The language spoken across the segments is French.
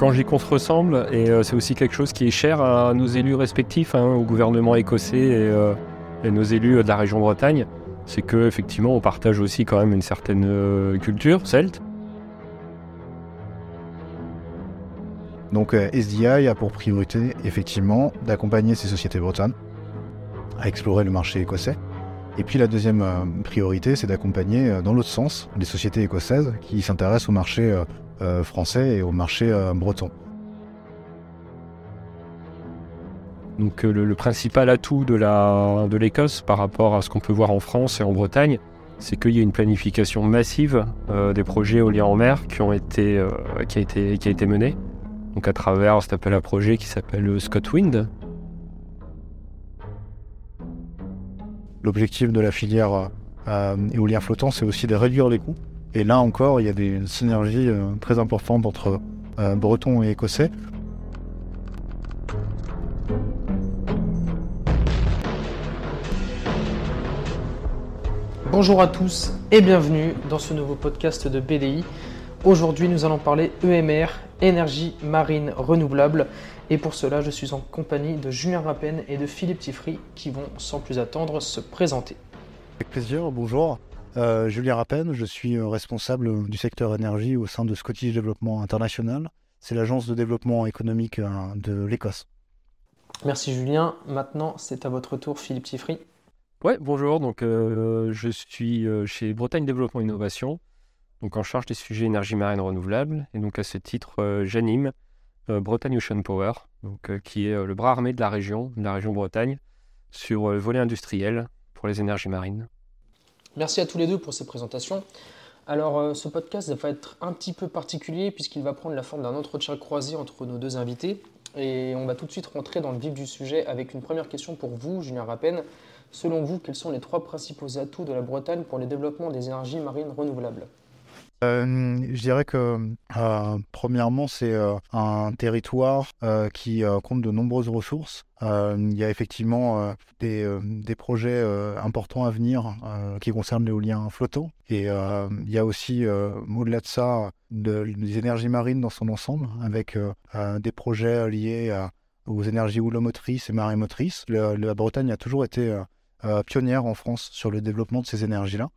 quand j'y ressemble, et c'est aussi quelque chose qui est cher à nos élus respectifs, hein, au gouvernement écossais et, et, nos élus de la région Bretagne, c'est qu'effectivement on partage aussi quand même une certaine culture celte. Donc SDI a pour priorité effectivement d'accompagner ces sociétés bretonnes à explorer le marché écossais. Et puis la deuxième euh, priorité, c'est d'accompagner euh, dans l'autre sens les sociétés écossaises qui s'intéressent au marché euh, français et au marché breton. Donc le, principal atout de l'Écosse de par rapport à ce qu'on peut voir en France et en Bretagne, c'est qu'il y a une planification massive des projets éoliens en mer qui, ont été, qui, a été, qui a été menée. Donc à travers cet appel à projet qui s'appelle ScotWind, L'objectif de la filière euh, éolien flottant, c'est aussi de réduire les coûts. Et là encore, il y a des synergies euh, très importantes entre euh, Bretons et Écossais. Bonjour à tous et bienvenue dans ce nouveau podcast de BDI. Aujourd'hui, nous allons parler EMR, énergie marine renouvelable. Et pour cela, je suis en compagnie de Julien Rappen et de Philippe Tiffry qui vont sans plus attendre se présenter. Avec plaisir, bonjour. Euh, Julien Rappen, je suis euh, responsable du secteur énergie au sein de Scottish Development International. C'est l'agence de développement économique euh, de l'Écosse. Merci Julien. Maintenant, c'est à votre tour, Philippe Tiffry. Ouais, bonjour. Donc, je suis chez Bretagne Développement Innovation, donc en charge des sujets énergie marine renouvelable. Et donc, à ce titre, j'anime euh, Bretagne Ocean Power, donc, euh, qui est euh, le bras armé de la région, de la région Bretagne, sur le volet industriel pour les énergies marines. Merci à tous les deux pour ces présentations. Alors, ce podcast va être un petit peu particulier puisqu'il va prendre la forme d'un entretien croisé entre nos deux invités. Et on va tout de suite rentrer dans le vif du sujet avec une première question pour vous, Julien Rappen. Selon vous, quels sont les trois principaux atouts de la Bretagne pour le développement des énergies marines renouvelables? Euh, je dirais que euh, premièrement, c'est euh, un territoire qui compte de nombreuses ressources. il y a effectivement des, projets importants à venir qui concernent l'éolien flottant. Et il y a aussi, au-delà de ça, des énergies marines dans son ensemble, avec des projets liés aux énergies houlomotrices et marémotrices. la Bretagne a toujours été pionnière en France sur le développement de ces énergies-là.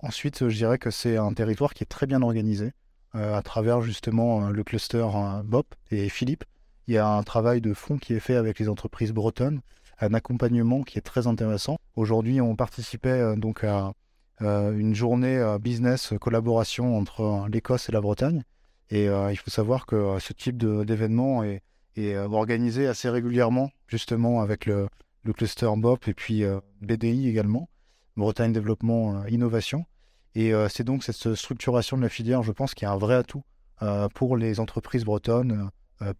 Ensuite, je dirais que c'est un territoire qui est très bien organisé euh, à travers justement euh, le cluster euh, BOP et Philippe. Il y a un travail de fond qui est fait avec les entreprises bretonnes, un accompagnement qui est très intéressant. Aujourd'hui, on participait donc à une journée business collaboration entre l'Écosse et la Bretagne. Et il faut savoir que ce type d'événement est, organisé assez régulièrement, justement avec le, le cluster BOP et puis BDI également. Bretagne Développement euh, Innovation. Et euh, c'est donc cette structuration de la filière, je pense, qui est un vrai atout euh, pour les entreprises bretonnes,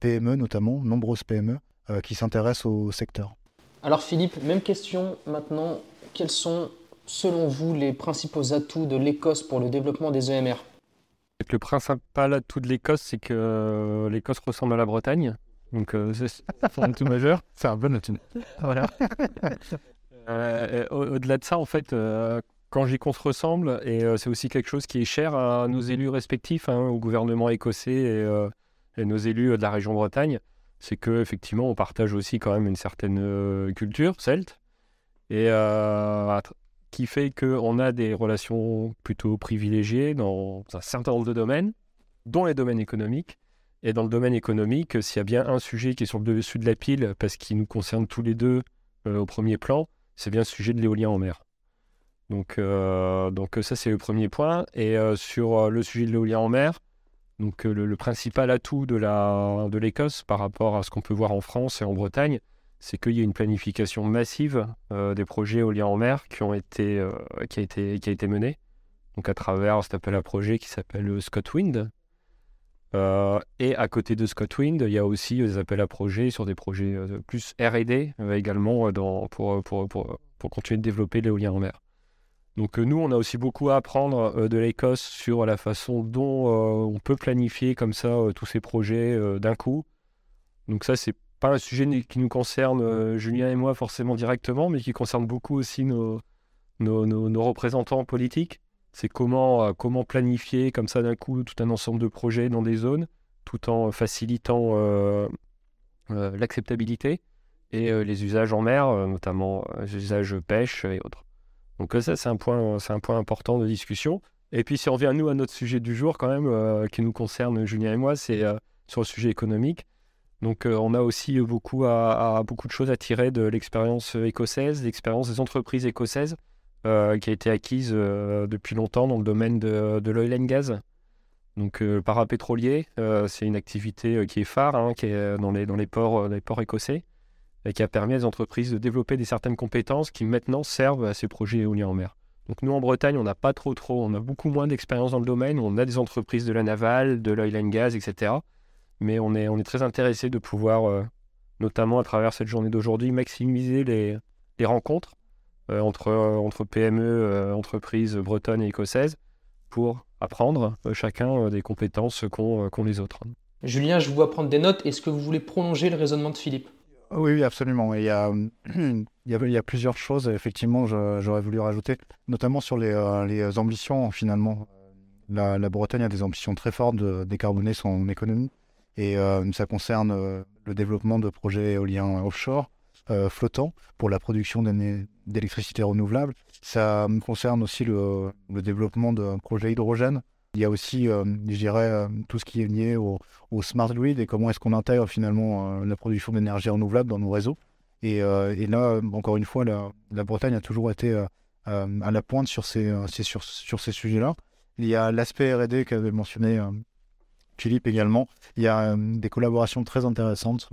PME notamment, nombreuses PME, qui s'intéressent au secteur. Alors Philippe, même question maintenant. Quels sont, selon vous, les principaux atouts de l'Écosse pour le développement des EMR Le principal atout de l'Écosse, c'est que l'Écosse ressemble à la Bretagne. Donc c'est un atout majeur. C'est un bon atout. Voilà. Euh, au-delà de ça, en fait, euh, quand j'y qu'on se ressemble, et euh, c'est aussi quelque chose qui est cher à nos élus respectifs, hein, au gouvernement écossais et, nos élus de la région Bretagne, c'est que effectivement on partage aussi quand même une certaine culture celte, et qui fait qu'on a des relations plutôt privilégiées dans un certain nombre de domaines, dont les domaines économiques. Et dans le domaine économique, s'il y a bien un sujet qui est sur le dessus de la pile, parce qu'il nous concerne tous les deux au premier plan, c'est bien le sujet de l'éolien en mer. Donc, euh, donc ça, c'est le premier point. Et euh, sur euh, le sujet de l'éolien en mer, donc, le, principal atout de, la, de l'Écosse par rapport à ce qu'on peut voir en France et en Bretagne, c'est qu'il y a une planification massive des projets éoliens en mer qui, ont été, qui, a été, qui a été menée donc à travers cet appel à projet qui s'appelle ScotWind. Et à côté de ScotWind, il y a aussi des appels à projets sur des projets plus RD également dans, pour, continuer de développer l'éolien en mer. Donc euh, nous, on a aussi beaucoup à apprendre euh, de l'Écosse sur la façon dont euh, on peut planifier comme ça tous ces projets d'un coup. Donc ça, c'est pas un sujet qui nous concerne, Julien et moi, forcément directement, mais qui concerne beaucoup aussi nos, représentants politiques. C'est comment, comment planifier comme ça d'un coup tout un ensemble de projets dans des zones, tout en facilitant l'acceptabilité et les usages en mer, notamment les usages pêche et autres. Donc ça, c'est un, point, important de discussion. Et puis si on revient, nous, à notre sujet du jour, quand même, qui nous concerne, Julien et moi, c'est sur le sujet économique. Donc on a aussi beaucoup, beaucoup de choses à tirer de l'expérience écossaise, l'expérience des entreprises écossaises, qui a été acquise depuis longtemps dans le domaine de, de l'oil and gas. Donc le parapétrolier, c'est une activité qui est phare, hein, qui est dans les, dans les ports, les ports écossais et qui a permis à des entreprises de développer des certaines compétences qui maintenant servent à ces projets éoliens en mer. Donc nous en Bretagne, on n'a pas trop trop, on a beaucoup moins d'expérience dans le domaine, on a des entreprises de la navale, de l'oil and gas, etc. Mais on est, on est très intéressé de pouvoir, euh, notamment à travers cette journée d'aujourd'hui, maximiser les, les rencontres euh, entre, euh, entre PME, entreprises bretonnes et écossaises, pour apprendre chacun des compétences qu'ont les autres. Julien, je vous vois prendre des notes. Est-ce que vous voulez prolonger le raisonnement de Philippe? Oui, absolument. Il y, a, il, y a, plusieurs choses, effectivement, j'aurais voulu rajouter, notamment sur les, euh, ambitions, finalement. La, Bretagne a des ambitions très fortes de décarboner son économie, et euh, ça concerne euh, le développement de projets éoliens offshore, flottants, pour la production d'électricité renouvelable. Ça concerne aussi le, développement de projets hydrogène, il y a aussi, euh, je dirais, euh, tout ce qui est lié au, smart grid et comment est-ce qu'on intègre finalement euh, la production d'énergie renouvelable dans nos réseaux. Et, là, encore une fois, la, Bretagne a toujours été à la pointe sur, ces sujets-là. Il y a l'aspect RD qu'avait mentionné Philippe également. Il y a des collaborations très intéressantes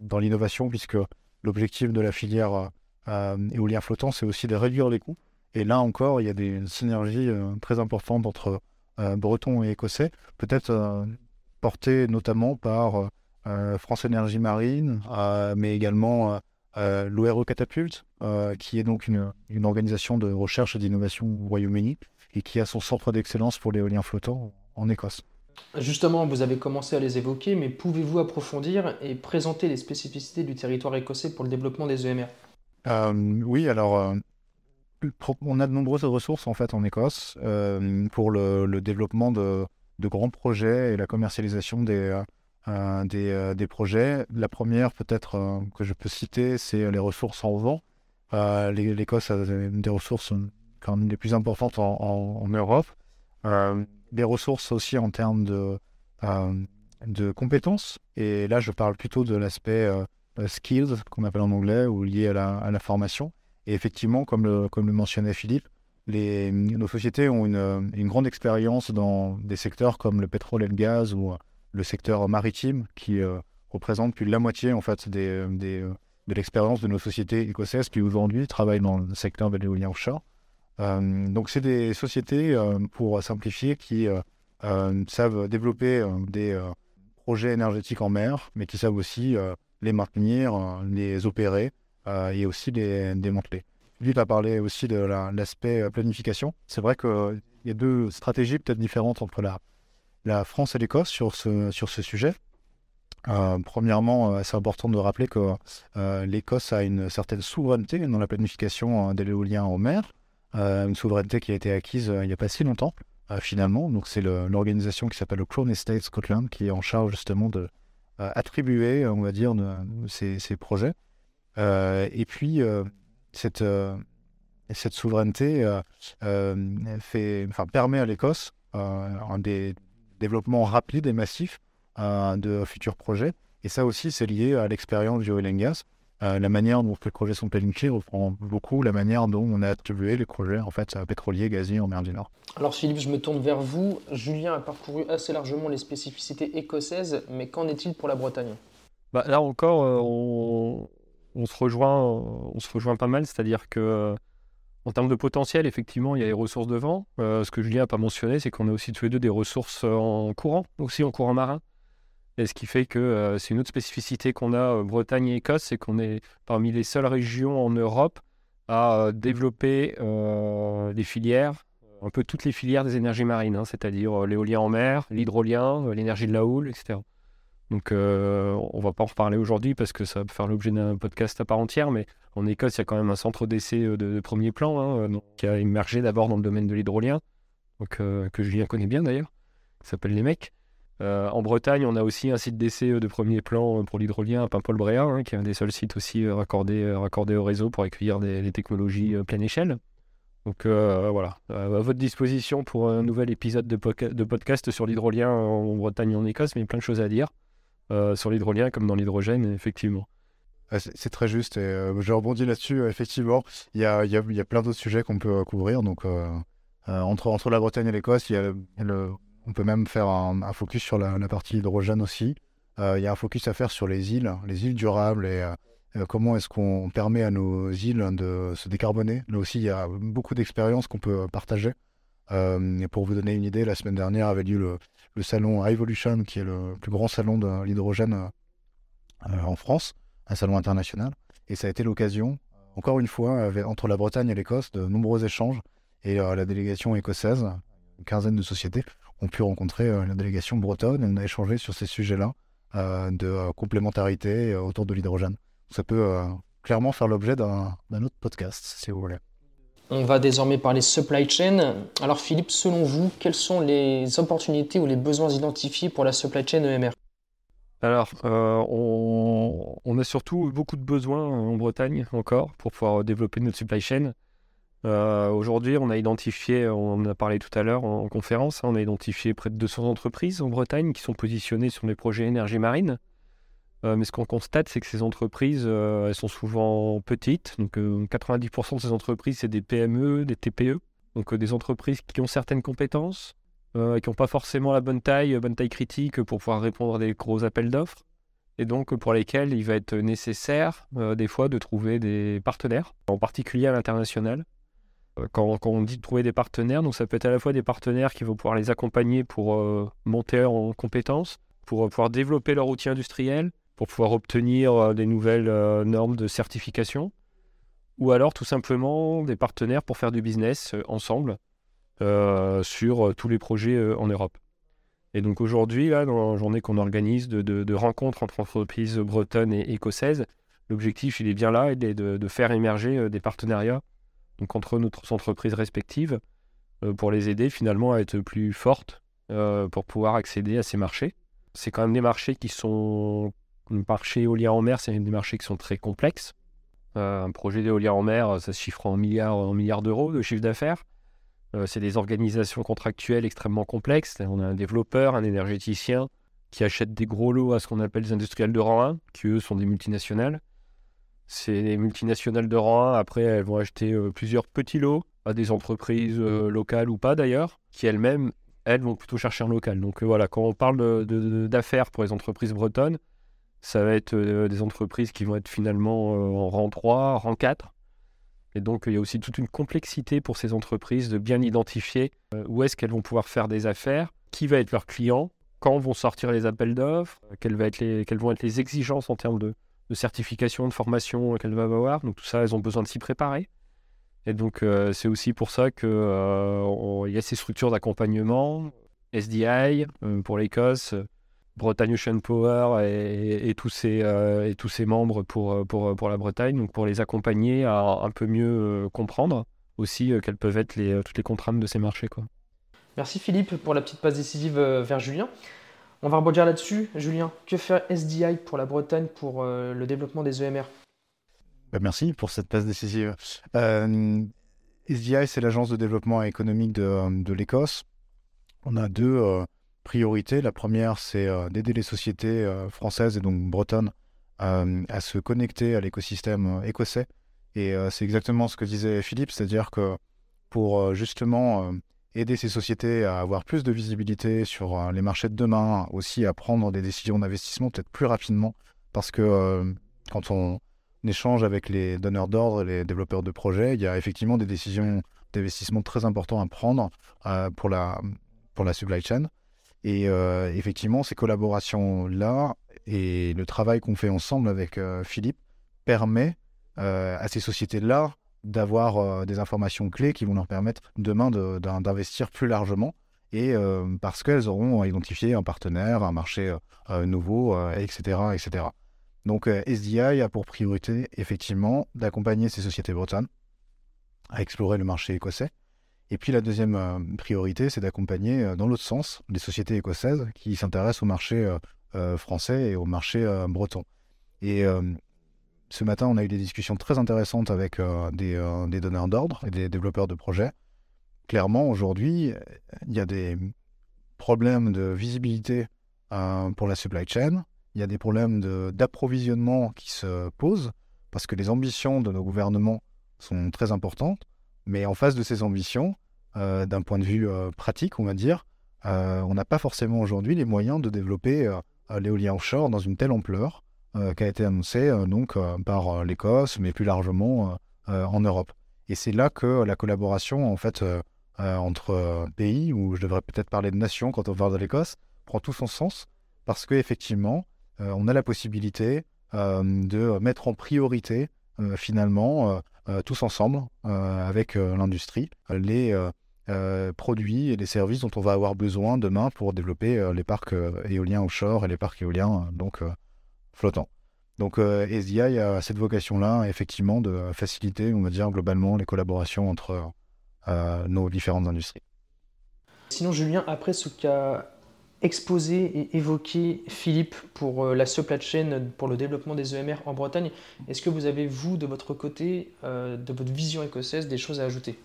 dans l'innovation, puisque l'objectif de la filière éolien flottant, c'est aussi de réduire les coûts. Et là encore, il y a des synergies très importantes entre euh, breton et écossais, peut-être euh, porté notamment par euh, France Énergie Marine, mais également l'ORE Catapult, qui est donc une, une, organisation de recherche et d'innovation au Royaume-Uni et qui a son centre d'excellence pour l'éolien flottant en Écosse. Justement, vous avez commencé à les évoquer, mais pouvez-vous approfondir et présenter les spécificités du territoire écossais pour le développement des EMR Oui, alors on a de nombreuses ressources en fait en Écosse euh, pour le, développement de, grands projets et la commercialisation des, euh, euh, des, projets. La première peut-être que je peux citer, c'est les ressources en vent. L'Écosse a des ressources quand même les plus importantes en, Europe. Des ressources aussi en termes de, de compétences. Et là, je parle plutôt de l'aspect skills qu'on appelle en anglais ou lié à la, à la formation. Et effectivement, comme le, comme le mentionnait Philippe, les, nos sociétés ont une, une grande expérience dans des secteurs comme le pétrole et le gaz ou le secteur maritime qui euh, représente plus de la moitié en fait des, des, euh, de l'expérience de nos sociétés écossaises qui aujourd'hui travaillent dans le secteur de l'éolien offshore. Euh, donc c'est des sociétés, pour simplifier, qui savent développer des projets énergétiques en mer, mais qui savent aussi les maintenir, les opérer euh, et aussi des, démanteler. Philippe a parlé aussi de l'aspect euh, planification. C'est vrai qu'il y a deux stratégies peut-être différentes entre la, France et l'Écosse sur ce, sujet. Euh, premièrement, c'est important de rappeler que l'Écosse a une certaine souveraineté dans la planification de l'éolien en mer, une souveraineté qui a été acquise il n'y a pas si longtemps, finalement. Donc, c'est l'organisation qui s'appelle le Crown Estate Scotland qui est en charge justement de attribuer, on va dire, ces, projets. Euh, et puis, euh, cette, euh, cette souveraineté fait, enfin, permet à l'Écosse un des développements rapides et massifs de futurs projets. Et ça aussi, c'est lié à l'expérience du oil and gas. La manière dont les projets sont planifiés reprend beaucoup la manière dont on a attribué les projets en fait, pétroliers, gaziers en mer du Nord. Alors Philippe, je me tourne vers vous. Julien a parcouru assez largement les spécificités écossaises, mais qu'en est-il pour la Bretagne? Bah, Là encore, on, on se rejoint, on se rejoint pas mal, c'est-à-dire que euh, en termes de potentiel, effectivement, il y a les ressources de vent. Euh, ce que Julien n'a pas mentionné, c'est qu'on a aussi tous les deux des ressources euh, en courant, aussi en courant marin. Et ce qui fait que c'est une autre spécificité qu'on a Bretagne et Écosse, c'est qu'on est parmi les seules régions en Europe à développer des filières, un peu toutes les filières des énergies marines, hein, c'est-à-dire l'éolien en mer, l'hydrolien, l'énergie de la houle, etc. Donc, euh, on va pas en reparler aujourd'hui parce que ça va faire l'objet d'un podcast à part entière. Mais en Écosse, il y a quand même un centre d'essai euh, de, premier plan hein, euh, qui a émergé d'abord dans le domaine de l'hydrolien, que Julien connaît bien d'ailleurs, qui s'appelle les mecs. En Bretagne, on a aussi un site d'essai de premier plan pour l'hydrolien à Paimpol-Bréa, hein, qui est un des seuls sites aussi raccordés, raccordés au réseau pour accueillir des, technologies pleine échelle. Donc voilà, à votre disposition pour un nouvel épisode de, podcast sur l'hydrolien en Bretagne et en Écosse, mais plein de choses à dire sur l'hydrolien comme dans l'hydrogène, effectivement. C'est très juste et euh, je rebondis là-dessus. effectivement, il y a, y, a, y a, plein d'autres sujets qu'on peut couvrir. Donc, euh, euh, entre, entre la Bretagne et l'Écosse, on peut même faire un, focus sur la, partie hydrogène aussi. Il y a un focus à faire sur les îles, les îles durables et comment est-ce qu'on permet à nos îles de se décarboner. Là aussi, il y a beaucoup d'expériences qu'on peut partager. et pour vous donner une idée, la semaine dernière avait lieu le, le salon Evolution, qui est le plus grand salon de l'hydrogène en France un salon international. Et ça a été l'occasion, encore une fois, entre la Bretagne et l'Écosse, de nombreux échanges. Et euh, la délégation écossaise, une quinzaine de sociétés, ont pu rencontrer euh, la délégation bretonne et on a échangé sur ces sujets-là euh, de complémentarité autour de l'hydrogène. Ça peut clairement faire l'objet d'un autre podcast, si vous voulez. On va désormais parler supply chain. Alors Philippe, selon vous, quelles sont les opportunités ou les besoins identifiés pour la supply chain EMR alors, euh, on, a surtout beaucoup de besoins en Bretagne encore pour pouvoir développer notre supply chain. Euh, aujourd'hui, on a identifié, on en a parlé tout à l'heure en, conférence, hein, on a identifié près de 200 entreprises en Bretagne qui sont positionnées sur les projets énergie marine. Euh, mais ce qu'on constate, c'est que ces entreprises, elles sont souvent petites. Donc, 90% de ces entreprises, c'est des PME, des TPE. Donc, des entreprises qui ont certaines compétences, euh, qui n'ont pas forcément la bonne taille, bonne taille critique pour pouvoir répondre à des gros appels d'offres, et donc pour lesquels il va être nécessaire euh, des fois de trouver des partenaires, en particulier à l'international. Euh, quand, on dit de trouver des partenaires, donc ça peut être à la fois des partenaires qui vont pouvoir les accompagner pour monter en compétences, pour pouvoir développer leur outil industriel, pour pouvoir obtenir des nouvelles normes de certification, ou alors tout simplement des partenaires pour faire du business ensemble euh, sur euh, tous les projets euh, en Europe. Et donc aujourd'hui, dans la journée qu'on organise de, rencontres entre entreprises bretonnes et écossaises, l'objectif, il est bien là, il est de, faire émerger des partenariats donc entre nos entreprises respectives pour les aider finalement à être plus fortes pour pouvoir accéder à ces marchés. C'est quand même des marchés qui sont... Le marché éolien en mer, c'est des marchés qui sont très complexes. un projet d'éolien en mer, ça se chiffre en milliards, en milliards d'euros de chiffre d'affaires. Euh, c'est des organisations contractuelles extrêmement complexes. On a un développeur, un énergéticien qui achète des gros lots à ce qu'on appelle des industriels de rang 1, qui eux sont des multinationales. Ces multinationales de rang 1, après, elles vont acheter euh, plusieurs petits lots à des entreprises euh, locales ou pas d'ailleurs, qui elles-mêmes, elles, vont plutôt chercher un local. Donc voilà, quand on parle d'affaires pour les entreprises bretonnes, ça va être des entreprises qui vont être finalement en rang 3, rang 4, et donc, il y a aussi toute une complexité pour ces entreprises de bien identifier euh, où est-ce qu'elles vont pouvoir faire des affaires, qui va être leur client, quand vont sortir les appels d'offres, euh, quelles, vont être les exigences en termes de, certification, de formation qu'elles vont avoir. Donc, tout ça, elles ont besoin de s'y préparer. Et donc, euh, c'est aussi pour ça qu'il y a ces structures d'accompagnement, SDI pour l'Écosse, Bretagne Ocean Power et, tous ses, euh, et tous ses membres pour, euh, la Bretagne, donc pour les accompagner à un peu mieux euh, comprendre aussi quelles peuvent être les, toutes les contraintes de ces marchés. Merci Philippe pour la petite passe décisive vers Julien. On va rebondir là-dessus. Julien, que fait SDI pour la Bretagne pour le développement des EMR bah, Merci pour cette passe décisive. SDI, c'est l'agence de développement économique de, de l'Écosse. On a deux priorités. La première, c'est euh, d'aider les sociétés euh, françaises et donc bretonnes euh, à se connecter à l'écosystème écossais. Et c'est exactement ce que disait Philippe, c'est-à-dire que pour justement aider ces sociétés à avoir plus de visibilité sur les marchés de demain, aussi à prendre des décisions d'investissement peut-être plus rapidement, parce que quand on échange avec les donneurs d'ordre les développeurs de projets, il y a effectivement des décisions d'investissement très importantes à prendre pour, la, pour la supply chain. Et euh, effectivement, ces collaborations-là et le travail qu'on fait ensemble avec euh, Philippe permet euh, à ces sociétés-là d'avoir des informations clés qui vont leur permettre demain d'investir plus largement et parce qu'elles auront identifié un partenaire, un marché nouveau, etc., etc. Donc SDI a pour priorité effectivement d'accompagner ces sociétés bretonnes à explorer le marché écossais Et puis la deuxième priorité, c'est d'accompagner dans l'autre sens les sociétés écossaises qui s'intéressent au marché français et au marché breton. Et ce matin, on a eu des discussions très intéressantes avec des, des, donneurs d'ordre et des développeurs de projets. Clairement, aujourd'hui, il y a des problèmes de visibilité pour la supply chain, il y a des problèmes d'approvisionnement qui se posent parce que les ambitions de nos gouvernements sont très importantes, mais en face de ces ambitions, euh, d'un point de vue euh, pratique, on va dire, euh, on n'a pas forcément aujourd'hui les moyens de développer l'éolien offshore dans une telle ampleur qui a été annoncée donc par l'Écosse, mais plus largement en Europe. Et c'est là que la collaboration en fait entre pays, ou je devrais peut-être parler de nations quand on parle de l'Écosse, prend tout son sens parce qu'effectivement, on a la possibilité de mettre en priorité finalement tous ensemble avec l'industrie les produits et les services dont on va avoir besoin demain pour développer les parcs éoliens offshore et les parcs éoliens donc flottants. Donc SDI a cette vocation-là, effectivement, de faciliter, on va dire, globalement les collaborations entre nos différentes industries. Sinon, Julien, après ce qu'a exposé et évoqué Philippe pour euh, la supply chain, pour le développement des EMR en Bretagne. Est-ce que vous avez, vous, de votre côté, euh, de votre vision écossaise, des choses à ajouter?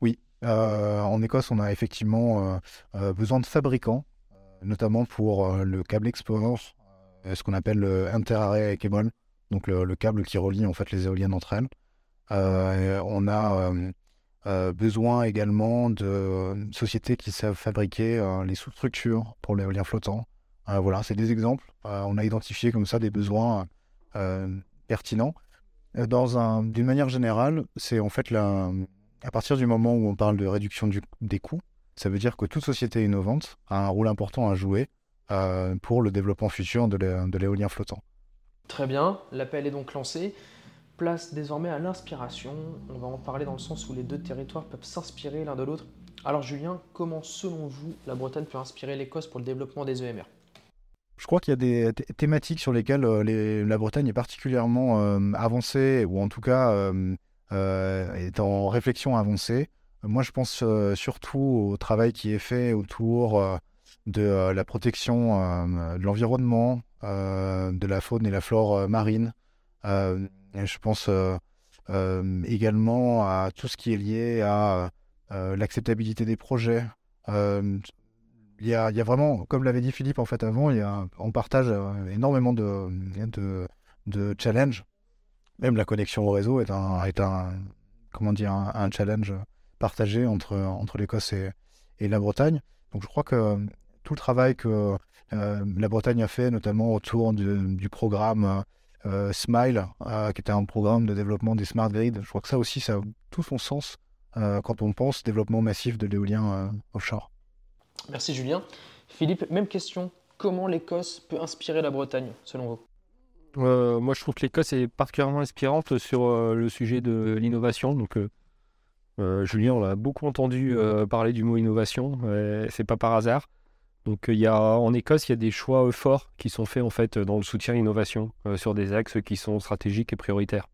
Oui. Euh, en Écosse, on a effectivement besoin de fabricants, notamment pour le câble export, ce qu'on appelle le interarray cable, donc le, le, câble qui relie en fait les éoliennes entre elles. on a euh, besoin également de euh, sociétés qui savent fabriquer euh, les sous-structures pour l'éolien flottant. voilà, c'est des exemples. on a identifié comme ça des besoins pertinents. D'une manière générale, c'est en fait la, à partir du moment où on parle de réduction des coûts, ça veut dire que toute société innovante a un rôle important à jouer pour le développement futur de l'éolien flottant. Très bien, l'appel est donc lancé place désormais à l'inspiration. On va en parler dans le sens où les deux territoires peuvent s'inspirer l'un de l'autre. Alors Julien, comment selon vous la Bretagne peut inspirer l'Écosse pour le développement des EMR je crois qu'il y a des thématiques sur lesquelles euh, la Bretagne est particulièrement euh, avancée, ou en tout cas euh, est en réflexion avancée. Moi, je pense surtout au travail qui est fait autour de la protection de l'environnement, de la faune et la flore marine, je pense euh, euh, également à tout ce qui est lié à euh, l'acceptabilité des projets. il, y a, vraiment, comme l'avait dit Philippe en fait avant, y a, on partage énormément de, de, de challenges. Même la connexion au réseau est un, est un comment dire, un, challenge partagé entre, entre l'Écosse et, et, la Bretagne. Donc je crois que tout le travail que la Bretagne a fait, notamment autour du programme euh, Smile, euh, qui était un programme de développement des smart grids. Je crois que ça aussi, ça a tout son sens euh, quand on pense développement massif de l'éolien offshore. Merci Julien. Philippe, même question. Comment l'Écosse peut inspirer la Bretagne, selon vous? Moi, je trouve que l'Écosse est particulièrement inspirante sur le sujet de l'innovation. Donc, Julien, on a beaucoup entendu parler du mot innovation. c'est pas par hasard. Donc il y a, en Écosse, il y a des choix euh, forts qui sont faits en fait dans le soutien à l'innovation euh, sur des axes qui sont stratégiques et prioritaires.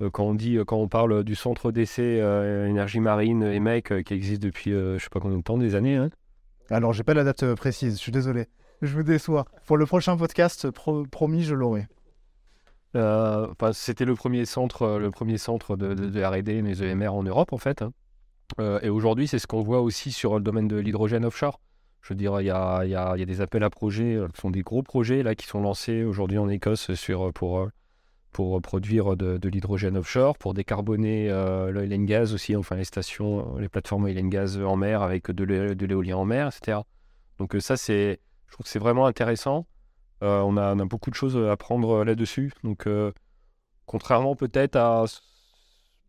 Euh, quand on dit, quand on parle du centre d'essai énergie marine EMEC qui existe depuis je sais pas combien de temps, des années. Hein Alors j'ai pas la date précise, je suis désolé. Je vous déçois. Pour le prochain podcast, promis, je l'aurai. c'était le premier centre, le premier centre de, de, R&D, les EMR en Europe en fait. Hein. et aujourd'hui, c'est ce qu'on voit aussi sur le domaine de l'hydrogène offshore. Je veux dire, il y a, des appels à projets, euh, qui sont des gros projets là, qui sont lancés aujourd'hui en Écosse sur, pour, euh, pour produire de, l'hydrogène offshore, pour décarboner euh, l'oil and gas aussi, enfin les stations, les plateformes oil and gas en mer avec de l'éolien en mer, etc. Donc ça, c'est, je trouve que c'est vraiment intéressant. on, a, beaucoup de choses à prendre là-dessus. Donc, contrairement peut-être à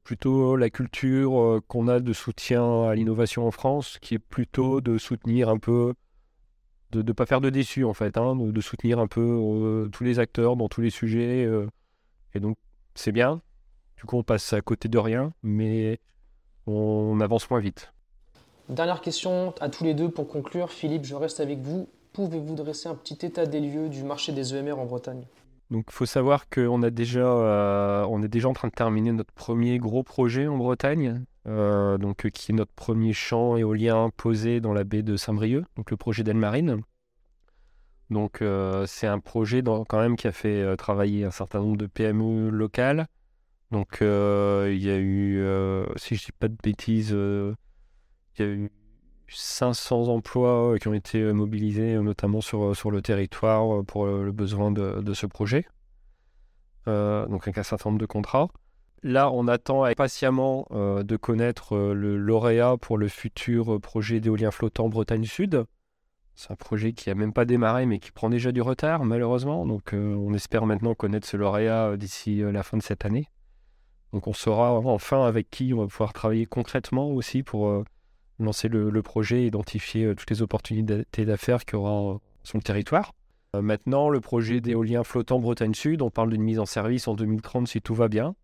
plutôt la culture euh, qu'on a de soutien à l'innovation en France, qui est plutôt de soutenir un peu, de ne pas faire de déçus en fait, hein, de, soutenir un peu euh, tous les acteurs dans tous les sujets. Euh, et donc c'est bien. Du coup on passe à côté de rien, mais on avance moins vite. Dernière question à tous les deux pour conclure. Philippe, je reste avec vous. Pouvez-vous dresser un petit état des lieux du marché des EMR en Bretagne? Donc, il faut savoir qu'on a déjà, euh, on est déjà en train de terminer notre premier gros projet en Bretagne, euh, donc qui est notre premier champ éolien posé dans la baie de Saint-Brieuc, donc le projet d'Elmarine. Donc, c'est un projet quand même qui a fait travailler un certain nombre de PME locales. Donc, il y a eu, si je dis pas de bêtises, il y a eu 500 emplois euh, qui ont été euh, mobilisés, euh, notamment sur, sur le territoire, pour le besoin de, ce projet. donc avec un certain nombre de contrats. Là, on attend patiemment de connaître le lauréat pour le futur projet d'éolien flottant Bretagne Sud. C'est un projet qui n'a même pas démarré, mais qui prend déjà du retard, malheureusement. Donc, on espère maintenant connaître ce lauréat d'ici la fin de cette année. Donc, on saura enfin avec qui on va pouvoir travailler concrètement aussi pour lancer le, projet, identifier euh, toutes les opportunités d'affaires qu'il y aura euh, sur le territoire. Euh, maintenant, le projet d'éolien flottant Bretagne Sud, on parle d'une mise en service en 2030 si tout va bien.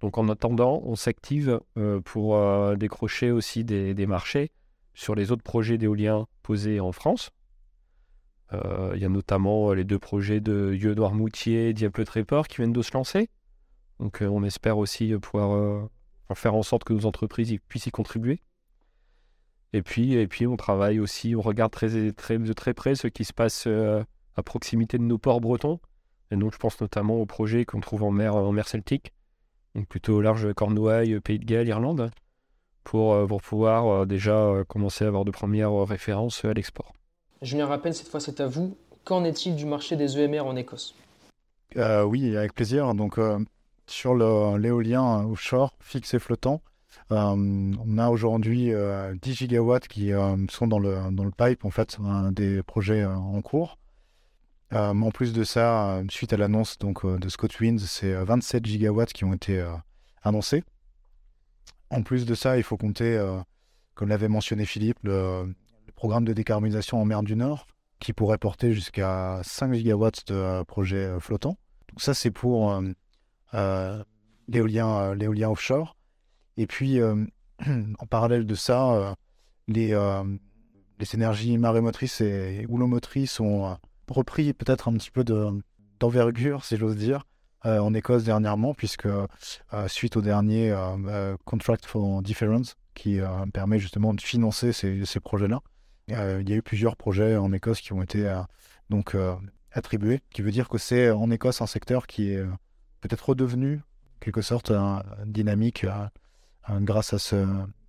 Donc en attendant, on s'active pour décrocher aussi des, marchés sur les autres projets d'éolien posés en France. Il y a notamment les deux projets de Yeux Noirmoutier et Diable-Tréport qui viennent de se lancer. Donc on espère aussi pouvoir faire en sorte que nos entreprises puissent y contribuer. Et puis, et puis on travaille aussi, on regarde très, très, de très près ce qui se passe euh, à proximité de nos ports bretons. Et donc je pense notamment au projet qu'on trouve en mer, en mer Celtique, donc plutôt au large Cornouailles, Pays de Galles, Irlande, pour, euh, pour pouvoir euh, déjà commencer à avoir de premières références à l'export. Julien Rappel, cette fois c'est à vous. Qu'en est-il du marché des EMR en Écosse? Oui, avec plaisir. Donc sur l'éolien offshore, fixe et flottant, euh, on a aujourd'hui 10 euh, gigawatts qui euh, sont dans le, dans le pipe, en fait, des projets en cours. en plus de ça, suite à l'annonce de ScotWinds, c'est 27 gigawatts qui ont été annoncés. En plus de ça, il faut compter, comme l'avait mentionné Philippe, le, programme de décarbonisation en mer du Nord, qui pourrait porter jusqu'à 5 gigawatts de projets flottants. Donc ça, c'est pour l'éolien offshore. Et puis, euh, en parallèle de ça, euh, les, euh, les énergies marémotrices et houlomotrices ont repris peut-être un petit peu d'envergure, si j'ose dire, en Écosse dernièrement, puisque suite au dernier Contract for Difference, qui permet justement de financer ces, projets-là, il y a eu plusieurs projets en Écosse qui ont été donc attribués, qui veut dire que c'est en Écosse un secteur qui est peut-être redevenu, quelque sorte, dynamique Hein, grâce à ce,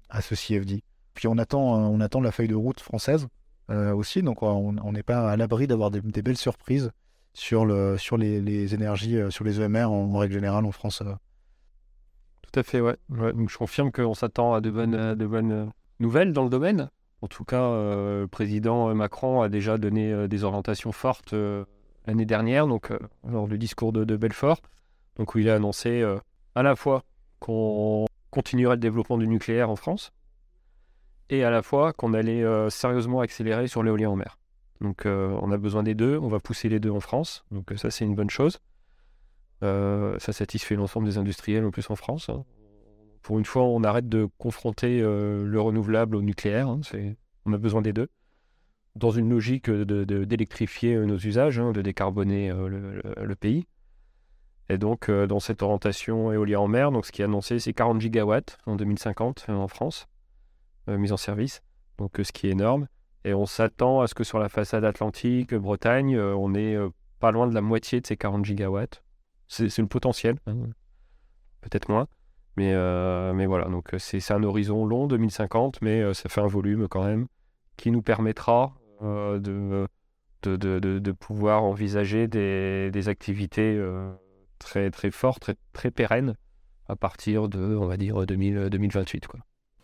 à ce CFD. Puis on attend, euh, on attend la feuille de route française euh, aussi, donc on n'est pas à l'abri d'avoir des, belles surprises sur, le, sur les, énergies, euh, sur les EMR en, règle générale en France. Tout à fait, ouais. Donc je confirme qu'on s'attend à de bonnes, de bonnes nouvelles dans le domaine. En tout cas, le président Macron a déjà donné des orientations fortes l'année dernière, donc lors du discours de, de, Belfort, donc où il a annoncé à la fois qu'on continuerait le développement du nucléaire en France, et à la fois qu'on allait euh, sérieusement accélérer sur l'éolien en mer. Donc euh, on a besoin des deux, on va pousser les deux en France, donc ça c'est une bonne chose. Euh, ça satisfait l'ensemble des industriels en plus en France. Hein. Pour une fois, on arrête de confronter le renouvelable au nucléaire, hein, on a besoin des deux dans une logique d'électrifier de, nos usages, hein, de décarboner le, pays. Et donc, euh, dans cette orientation éolien en mer, donc ce qui est annoncé, c'est 40 gigawatts en 2050 euh, en France, euh, mise en service, donc ce qui est énorme. Et on s'attend à ce que sur la façade atlantique, Bretagne, on est pas loin de la moitié de ces 40 gigawatts. C'est le potentiel, hein. peut-être moins. Mais, mais voilà, donc c'est un horizon long, 2050, mais ça fait un volume quand même qui nous permettra de, de, de, pouvoir envisager des activités très, très fort, très, très pérenne à partir de, on va dire, 2028. Quoi.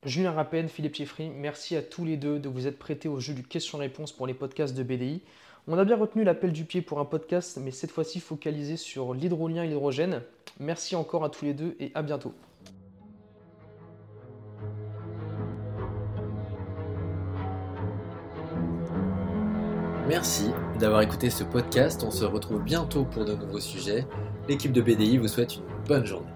Julien Rappen, Philippe Chieffry, merci à tous les deux de vous être prêtés au jeu du question-réponse pour les podcasts de BDI. On a bien retenu l'appel du pied pour un podcast, mais cette fois-ci focalisé sur l'hydrolien et l'hydrogène. Merci encore à tous les deux et à bientôt. Merci d'avoir écouté ce podcast. On se retrouve bientôt pour de nouveaux sujets. L'équipe de BDI vous souhaite une bonne journée.